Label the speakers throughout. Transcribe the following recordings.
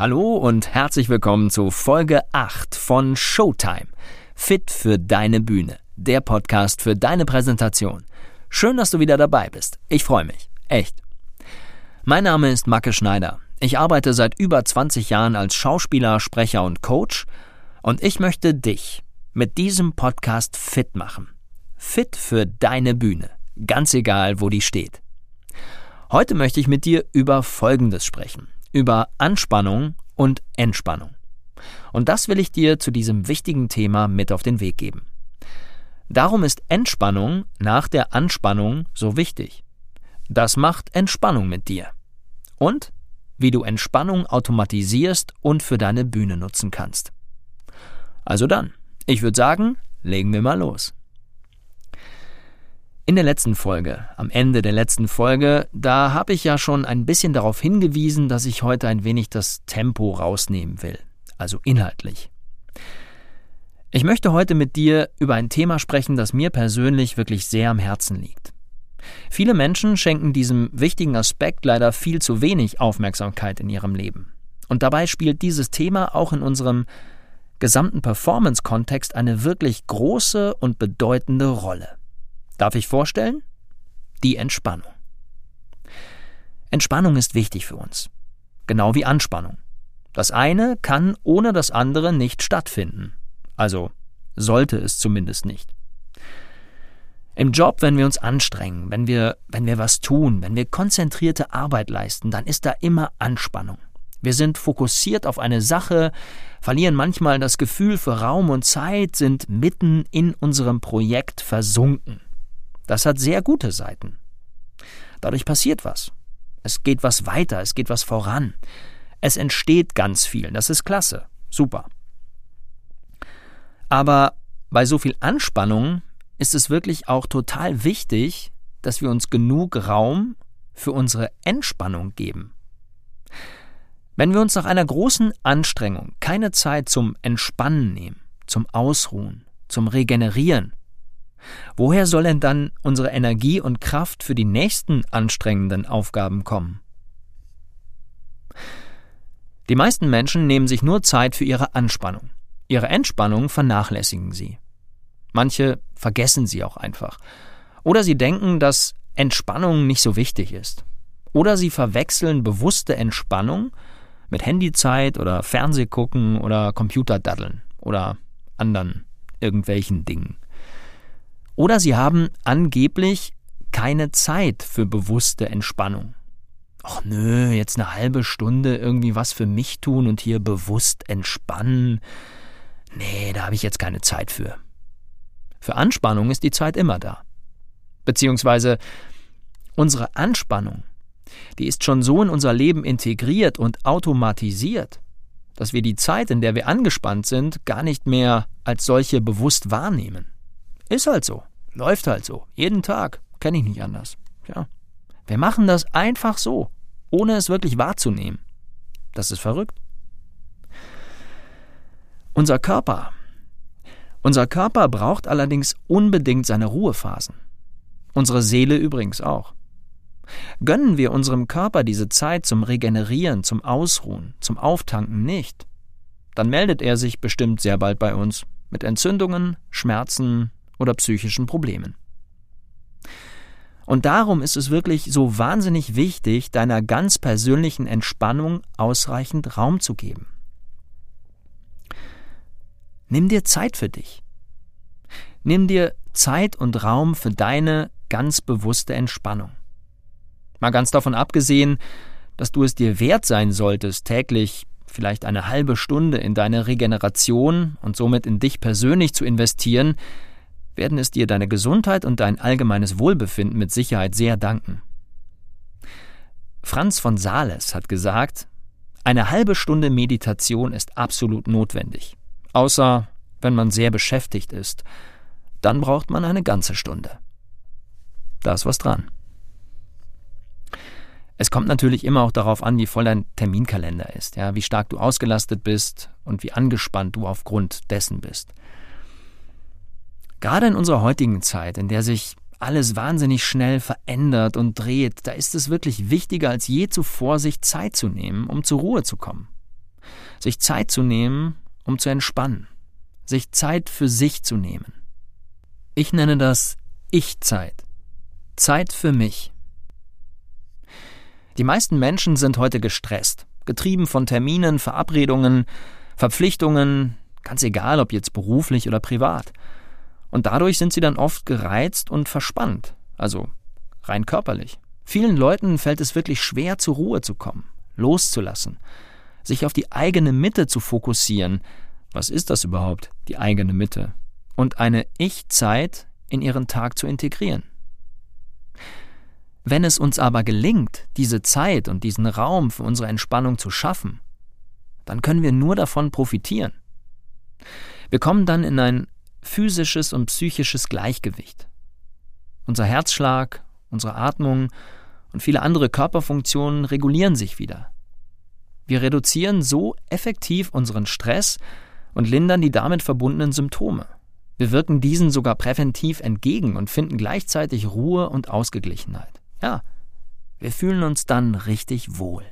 Speaker 1: Hallo und herzlich willkommen zu Folge 8 von Showtime. Fit für deine Bühne. Der Podcast für deine Präsentation. Schön, dass du wieder dabei bist. Ich freue mich. Echt. Mein Name ist Macke Schneider. Ich arbeite seit über 20 Jahren als Schauspieler, Sprecher und Coach und ich möchte dich mit diesem Podcast fit machen. Fit für deine Bühne. Ganz egal, wo die steht. Heute möchte ich mit dir über Folgendes sprechen über Anspannung und Entspannung. Und das will ich dir zu diesem wichtigen Thema mit auf den Weg geben. Darum ist Entspannung nach der Anspannung so wichtig. Das macht Entspannung mit dir. Und wie du Entspannung automatisierst und für deine Bühne nutzen kannst. Also dann, ich würde sagen, legen wir mal los. In der letzten Folge, am Ende der letzten Folge, da habe ich ja schon ein bisschen darauf hingewiesen, dass ich heute ein wenig das Tempo rausnehmen will, also inhaltlich. Ich möchte heute mit dir über ein Thema sprechen, das mir persönlich wirklich sehr am Herzen liegt. Viele Menschen schenken diesem wichtigen Aspekt leider viel zu wenig Aufmerksamkeit in ihrem Leben. Und dabei spielt dieses Thema auch in unserem gesamten Performance-Kontext eine wirklich große und bedeutende Rolle. Darf ich vorstellen? Die Entspannung. Entspannung ist wichtig für uns, genau wie Anspannung. Das eine kann ohne das andere nicht stattfinden, also sollte es zumindest nicht. Im Job, wenn wir uns anstrengen, wenn wir, wenn wir was tun, wenn wir konzentrierte Arbeit leisten, dann ist da immer Anspannung. Wir sind fokussiert auf eine Sache, verlieren manchmal das Gefühl für Raum und Zeit, sind mitten in unserem Projekt versunken. Das hat sehr gute Seiten. Dadurch passiert was. Es geht was weiter, es geht was voran. Es entsteht ganz viel, das ist klasse, super. Aber bei so viel Anspannung ist es wirklich auch total wichtig, dass wir uns genug Raum für unsere Entspannung geben. Wenn wir uns nach einer großen Anstrengung keine Zeit zum Entspannen nehmen, zum Ausruhen, zum Regenerieren, Woher soll denn dann unsere Energie und Kraft für die nächsten anstrengenden Aufgaben kommen? Die meisten Menschen nehmen sich nur Zeit für ihre Anspannung. Ihre Entspannung vernachlässigen sie. Manche vergessen sie auch einfach. Oder sie denken, dass Entspannung nicht so wichtig ist. Oder sie verwechseln bewusste Entspannung mit Handyzeit oder Fernsehgucken oder Computerdaddeln oder anderen irgendwelchen Dingen. Oder sie haben angeblich keine Zeit für bewusste Entspannung. Ach nö, jetzt eine halbe Stunde irgendwie was für mich tun und hier bewusst entspannen. Nee, da habe ich jetzt keine Zeit für. Für Anspannung ist die Zeit immer da. Beziehungsweise unsere Anspannung, die ist schon so in unser Leben integriert und automatisiert, dass wir die Zeit, in der wir angespannt sind, gar nicht mehr als solche bewusst wahrnehmen. Ist halt so. Läuft halt so. Jeden Tag. Kenne ich nicht anders. Ja. Wir machen das einfach so, ohne es wirklich wahrzunehmen. Das ist verrückt. Unser Körper. Unser Körper braucht allerdings unbedingt seine Ruhephasen. Unsere Seele übrigens auch. Gönnen wir unserem Körper diese Zeit zum Regenerieren, zum Ausruhen, zum Auftanken nicht, dann meldet er sich bestimmt sehr bald bei uns mit Entzündungen, Schmerzen, oder psychischen Problemen. Und darum ist es wirklich so wahnsinnig wichtig, deiner ganz persönlichen Entspannung ausreichend Raum zu geben. Nimm dir Zeit für dich. Nimm dir Zeit und Raum für deine ganz bewusste Entspannung. Mal ganz davon abgesehen, dass du es dir wert sein solltest, täglich vielleicht eine halbe Stunde in deine Regeneration und somit in dich persönlich zu investieren, werden es dir deine Gesundheit und dein allgemeines Wohlbefinden mit Sicherheit sehr danken. Franz von Sales hat gesagt, Eine halbe Stunde Meditation ist absolut notwendig. Außer wenn man sehr beschäftigt ist. Dann braucht man eine ganze Stunde. Da ist was dran. Es kommt natürlich immer auch darauf an, wie voll dein Terminkalender ist, ja, wie stark du ausgelastet bist und wie angespannt du aufgrund dessen bist. Gerade in unserer heutigen Zeit, in der sich alles wahnsinnig schnell verändert und dreht, da ist es wirklich wichtiger als je zuvor, sich Zeit zu nehmen, um zur Ruhe zu kommen. Sich Zeit zu nehmen, um zu entspannen. Sich Zeit für sich zu nehmen. Ich nenne das Ich-Zeit. Zeit für mich. Die meisten Menschen sind heute gestresst, getrieben von Terminen, Verabredungen, Verpflichtungen, ganz egal ob jetzt beruflich oder privat. Und dadurch sind sie dann oft gereizt und verspannt, also rein körperlich. Vielen Leuten fällt es wirklich schwer, zur Ruhe zu kommen, loszulassen, sich auf die eigene Mitte zu fokussieren. Was ist das überhaupt, die eigene Mitte? Und eine Ich-Zeit in ihren Tag zu integrieren. Wenn es uns aber gelingt, diese Zeit und diesen Raum für unsere Entspannung zu schaffen, dann können wir nur davon profitieren. Wir kommen dann in ein physisches und psychisches Gleichgewicht. Unser Herzschlag, unsere Atmung und viele andere Körperfunktionen regulieren sich wieder. Wir reduzieren so effektiv unseren Stress und lindern die damit verbundenen Symptome. Wir wirken diesen sogar präventiv entgegen und finden gleichzeitig Ruhe und Ausgeglichenheit. Ja, wir fühlen uns dann richtig wohl.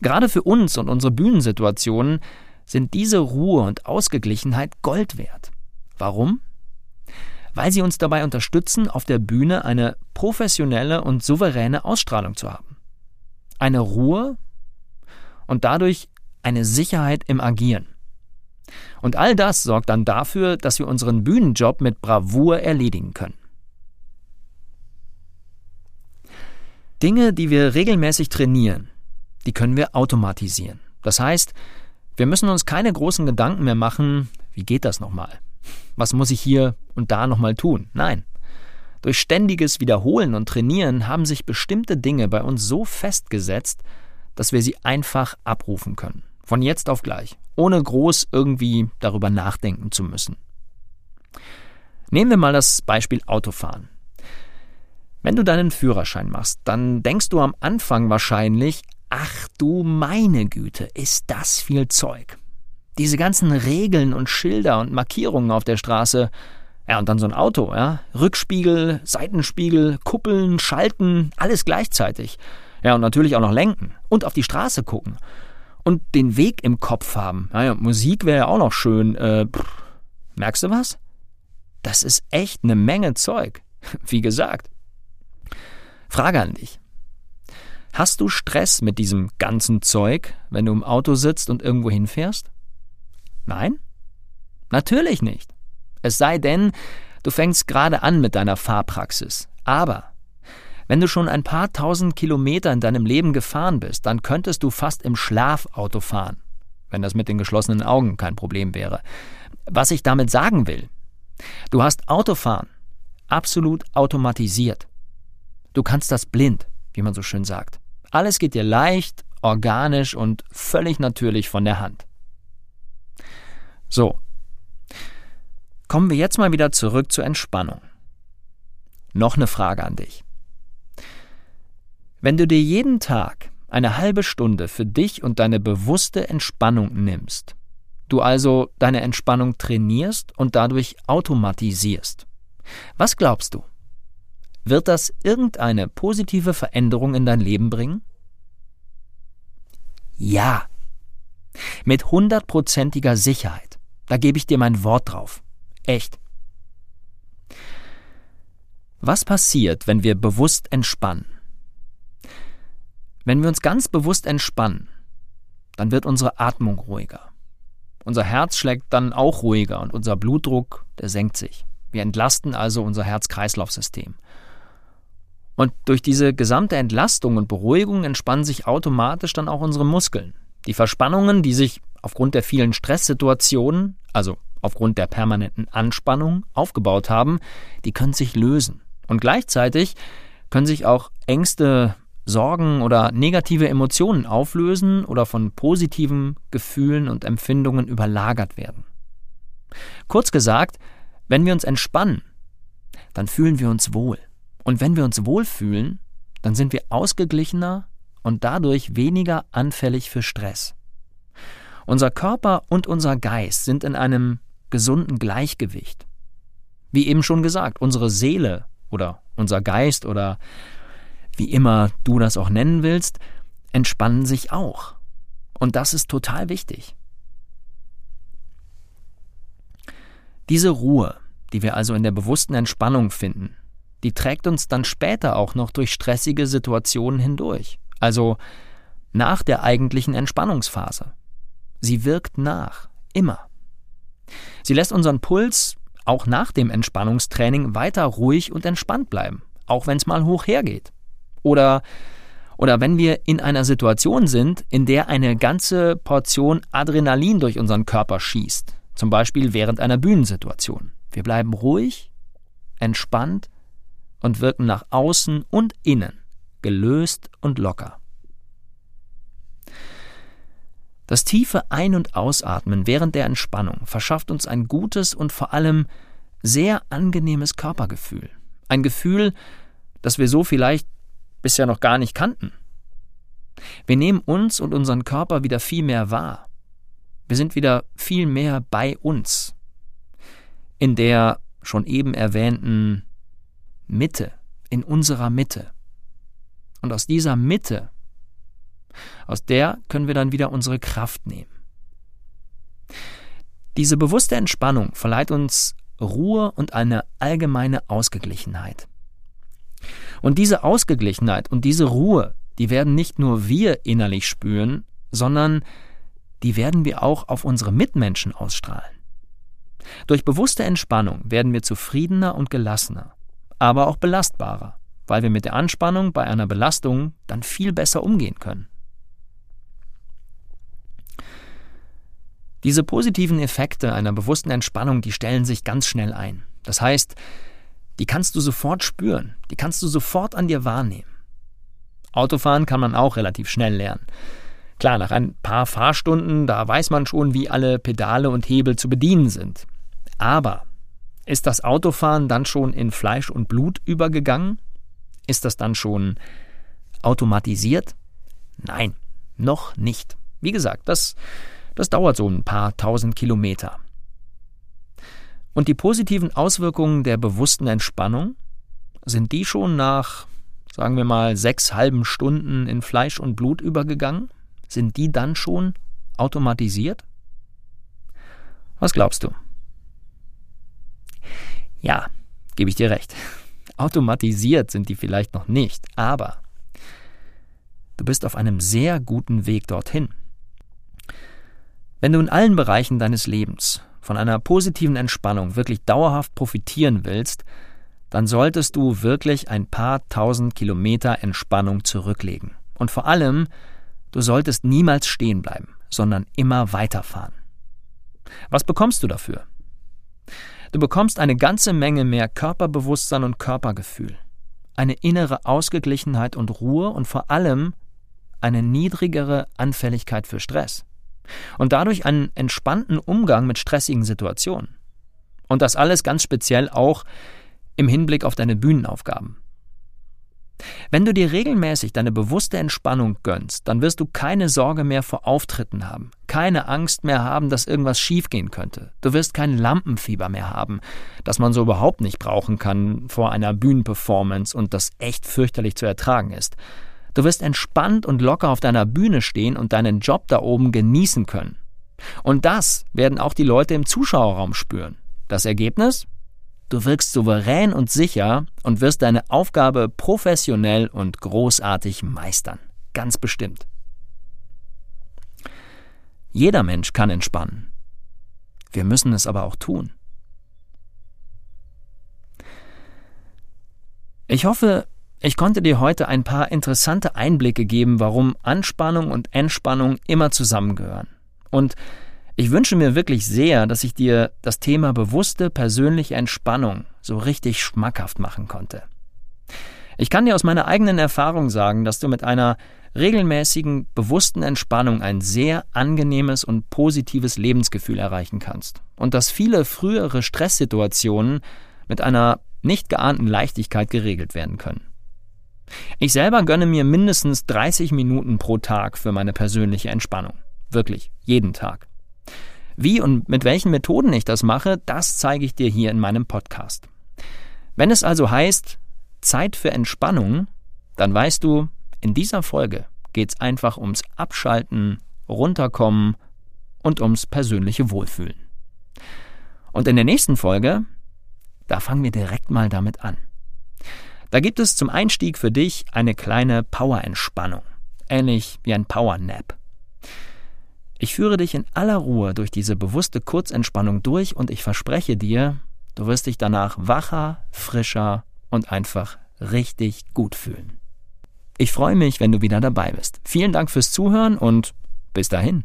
Speaker 1: Gerade für uns und unsere Bühnensituationen sind diese Ruhe und Ausgeglichenheit Gold wert. Warum? Weil sie uns dabei unterstützen, auf der Bühne eine professionelle und souveräne Ausstrahlung zu haben. Eine Ruhe und dadurch eine Sicherheit im Agieren. Und all das sorgt dann dafür, dass wir unseren Bühnenjob mit Bravour erledigen können. Dinge, die wir regelmäßig trainieren, die können wir automatisieren. Das heißt, wir müssen uns keine großen Gedanken mehr machen, wie geht das nochmal? Was muss ich hier und da nochmal tun? Nein. Durch ständiges Wiederholen und Trainieren haben sich bestimmte Dinge bei uns so festgesetzt, dass wir sie einfach abrufen können. Von jetzt auf gleich, ohne groß irgendwie darüber nachdenken zu müssen. Nehmen wir mal das Beispiel Autofahren. Wenn du deinen Führerschein machst, dann denkst du am Anfang wahrscheinlich, ach du meine Güte, ist das viel Zeug. Diese ganzen Regeln und Schilder und Markierungen auf der Straße, ja, und dann so ein Auto, ja, Rückspiegel, Seitenspiegel, Kuppeln, Schalten, alles gleichzeitig. Ja, und natürlich auch noch lenken und auf die Straße gucken und den Weg im Kopf haben. Naja, Musik wäre ja auch noch schön. Äh, pff, merkst du was? Das ist echt eine Menge Zeug. Wie gesagt, Frage an dich. Hast du Stress mit diesem ganzen Zeug, wenn du im Auto sitzt und irgendwo hinfährst? Nein? Natürlich nicht. Es sei denn, du fängst gerade an mit deiner Fahrpraxis. Aber wenn du schon ein paar tausend Kilometer in deinem Leben gefahren bist, dann könntest du fast im Schlaf Auto fahren, wenn das mit den geschlossenen Augen kein Problem wäre. Was ich damit sagen will, du hast Autofahren absolut automatisiert. Du kannst das blind, wie man so schön sagt. Alles geht dir leicht, organisch und völlig natürlich von der Hand. So. Kommen wir jetzt mal wieder zurück zur Entspannung. Noch eine Frage an dich. Wenn du dir jeden Tag eine halbe Stunde für dich und deine bewusste Entspannung nimmst, du also deine Entspannung trainierst und dadurch automatisierst, was glaubst du? Wird das irgendeine positive Veränderung in dein Leben bringen? Ja. Mit hundertprozentiger Sicherheit. Da gebe ich dir mein Wort drauf. Echt. Was passiert, wenn wir bewusst entspannen? Wenn wir uns ganz bewusst entspannen, dann wird unsere Atmung ruhiger. Unser Herz schlägt dann auch ruhiger und unser Blutdruck, der senkt sich. Wir entlasten also unser Herz-Kreislauf-System. Und durch diese gesamte Entlastung und Beruhigung entspannen sich automatisch dann auch unsere Muskeln. Die Verspannungen, die sich aufgrund der vielen Stresssituationen, also aufgrund der permanenten Anspannung aufgebaut haben, die können sich lösen. Und gleichzeitig können sich auch Ängste, Sorgen oder negative Emotionen auflösen oder von positiven Gefühlen und Empfindungen überlagert werden. Kurz gesagt, wenn wir uns entspannen, dann fühlen wir uns wohl. Und wenn wir uns wohlfühlen, dann sind wir ausgeglichener und dadurch weniger anfällig für Stress. Unser Körper und unser Geist sind in einem gesunden Gleichgewicht. Wie eben schon gesagt, unsere Seele oder unser Geist oder wie immer du das auch nennen willst, entspannen sich auch. Und das ist total wichtig. Diese Ruhe, die wir also in der bewussten Entspannung finden, die trägt uns dann später auch noch durch stressige Situationen hindurch, also nach der eigentlichen Entspannungsphase. Sie wirkt nach, immer. Sie lässt unseren Puls auch nach dem Entspannungstraining weiter ruhig und entspannt bleiben, auch wenn es mal hoch hergeht. Oder, oder wenn wir in einer Situation sind, in der eine ganze Portion Adrenalin durch unseren Körper schießt, zum Beispiel während einer Bühnensituation. Wir bleiben ruhig, entspannt und wirken nach außen und innen gelöst und locker. Das tiefe Ein- und Ausatmen während der Entspannung verschafft uns ein gutes und vor allem sehr angenehmes Körpergefühl. Ein Gefühl, das wir so vielleicht bisher noch gar nicht kannten. Wir nehmen uns und unseren Körper wieder viel mehr wahr. Wir sind wieder viel mehr bei uns. In der schon eben erwähnten Mitte, in unserer Mitte. Und aus dieser Mitte aus der können wir dann wieder unsere Kraft nehmen. Diese bewusste Entspannung verleiht uns Ruhe und eine allgemeine Ausgeglichenheit. Und diese Ausgeglichenheit und diese Ruhe, die werden nicht nur wir innerlich spüren, sondern die werden wir auch auf unsere Mitmenschen ausstrahlen. Durch bewusste Entspannung werden wir zufriedener und gelassener, aber auch belastbarer, weil wir mit der Anspannung bei einer Belastung dann viel besser umgehen können. Diese positiven Effekte einer bewussten Entspannung, die stellen sich ganz schnell ein. Das heißt, die kannst du sofort spüren, die kannst du sofort an dir wahrnehmen. Autofahren kann man auch relativ schnell lernen. Klar, nach ein paar Fahrstunden, da weiß man schon, wie alle Pedale und Hebel zu bedienen sind. Aber ist das Autofahren dann schon in Fleisch und Blut übergegangen? Ist das dann schon automatisiert? Nein, noch nicht. Wie gesagt, das das dauert so ein paar tausend Kilometer. Und die positiven Auswirkungen der bewussten Entspannung, sind die schon nach, sagen wir mal, sechs halben Stunden in Fleisch und Blut übergegangen? Sind die dann schon automatisiert? Was glaubst du? Ja, gebe ich dir recht. Automatisiert sind die vielleicht noch nicht, aber du bist auf einem sehr guten Weg dorthin. Wenn du in allen Bereichen deines Lebens von einer positiven Entspannung wirklich dauerhaft profitieren willst, dann solltest du wirklich ein paar tausend Kilometer Entspannung zurücklegen. Und vor allem, du solltest niemals stehen bleiben, sondern immer weiterfahren. Was bekommst du dafür? Du bekommst eine ganze Menge mehr Körperbewusstsein und Körpergefühl, eine innere Ausgeglichenheit und Ruhe und vor allem eine niedrigere Anfälligkeit für Stress und dadurch einen entspannten Umgang mit stressigen Situationen. Und das alles ganz speziell auch im Hinblick auf deine Bühnenaufgaben. Wenn du dir regelmäßig deine bewusste Entspannung gönnst, dann wirst du keine Sorge mehr vor Auftritten haben, keine Angst mehr haben, dass irgendwas schiefgehen könnte. Du wirst kein Lampenfieber mehr haben, das man so überhaupt nicht brauchen kann vor einer Bühnenperformance und das echt fürchterlich zu ertragen ist. Du wirst entspannt und locker auf deiner Bühne stehen und deinen Job da oben genießen können. Und das werden auch die Leute im Zuschauerraum spüren. Das Ergebnis? Du wirkst souverän und sicher und wirst deine Aufgabe professionell und großartig meistern. Ganz bestimmt. Jeder Mensch kann entspannen. Wir müssen es aber auch tun. Ich hoffe, ich konnte dir heute ein paar interessante Einblicke geben, warum Anspannung und Entspannung immer zusammengehören. Und ich wünsche mir wirklich sehr, dass ich dir das Thema bewusste persönliche Entspannung so richtig schmackhaft machen konnte. Ich kann dir aus meiner eigenen Erfahrung sagen, dass du mit einer regelmäßigen, bewussten Entspannung ein sehr angenehmes und positives Lebensgefühl erreichen kannst und dass viele frühere Stresssituationen mit einer nicht geahnten Leichtigkeit geregelt werden können. Ich selber gönne mir mindestens 30 Minuten pro Tag für meine persönliche Entspannung. Wirklich, jeden Tag. Wie und mit welchen Methoden ich das mache, das zeige ich dir hier in meinem Podcast. Wenn es also heißt, Zeit für Entspannung, dann weißt du, in dieser Folge geht es einfach ums Abschalten, Runterkommen und ums persönliche Wohlfühlen. Und in der nächsten Folge, da fangen wir direkt mal damit an. Da gibt es zum Einstieg für dich eine kleine Power-Entspannung, ähnlich wie ein Power-Nap. Ich führe dich in aller Ruhe durch diese bewusste Kurzentspannung durch und ich verspreche dir, du wirst dich danach wacher, frischer und einfach richtig gut fühlen. Ich freue mich, wenn du wieder dabei bist. Vielen Dank fürs Zuhören und bis dahin.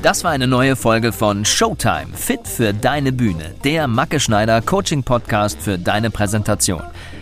Speaker 1: Das war eine neue Folge von Showtime, fit für deine Bühne, der Macke Schneider Coaching Podcast für deine Präsentation.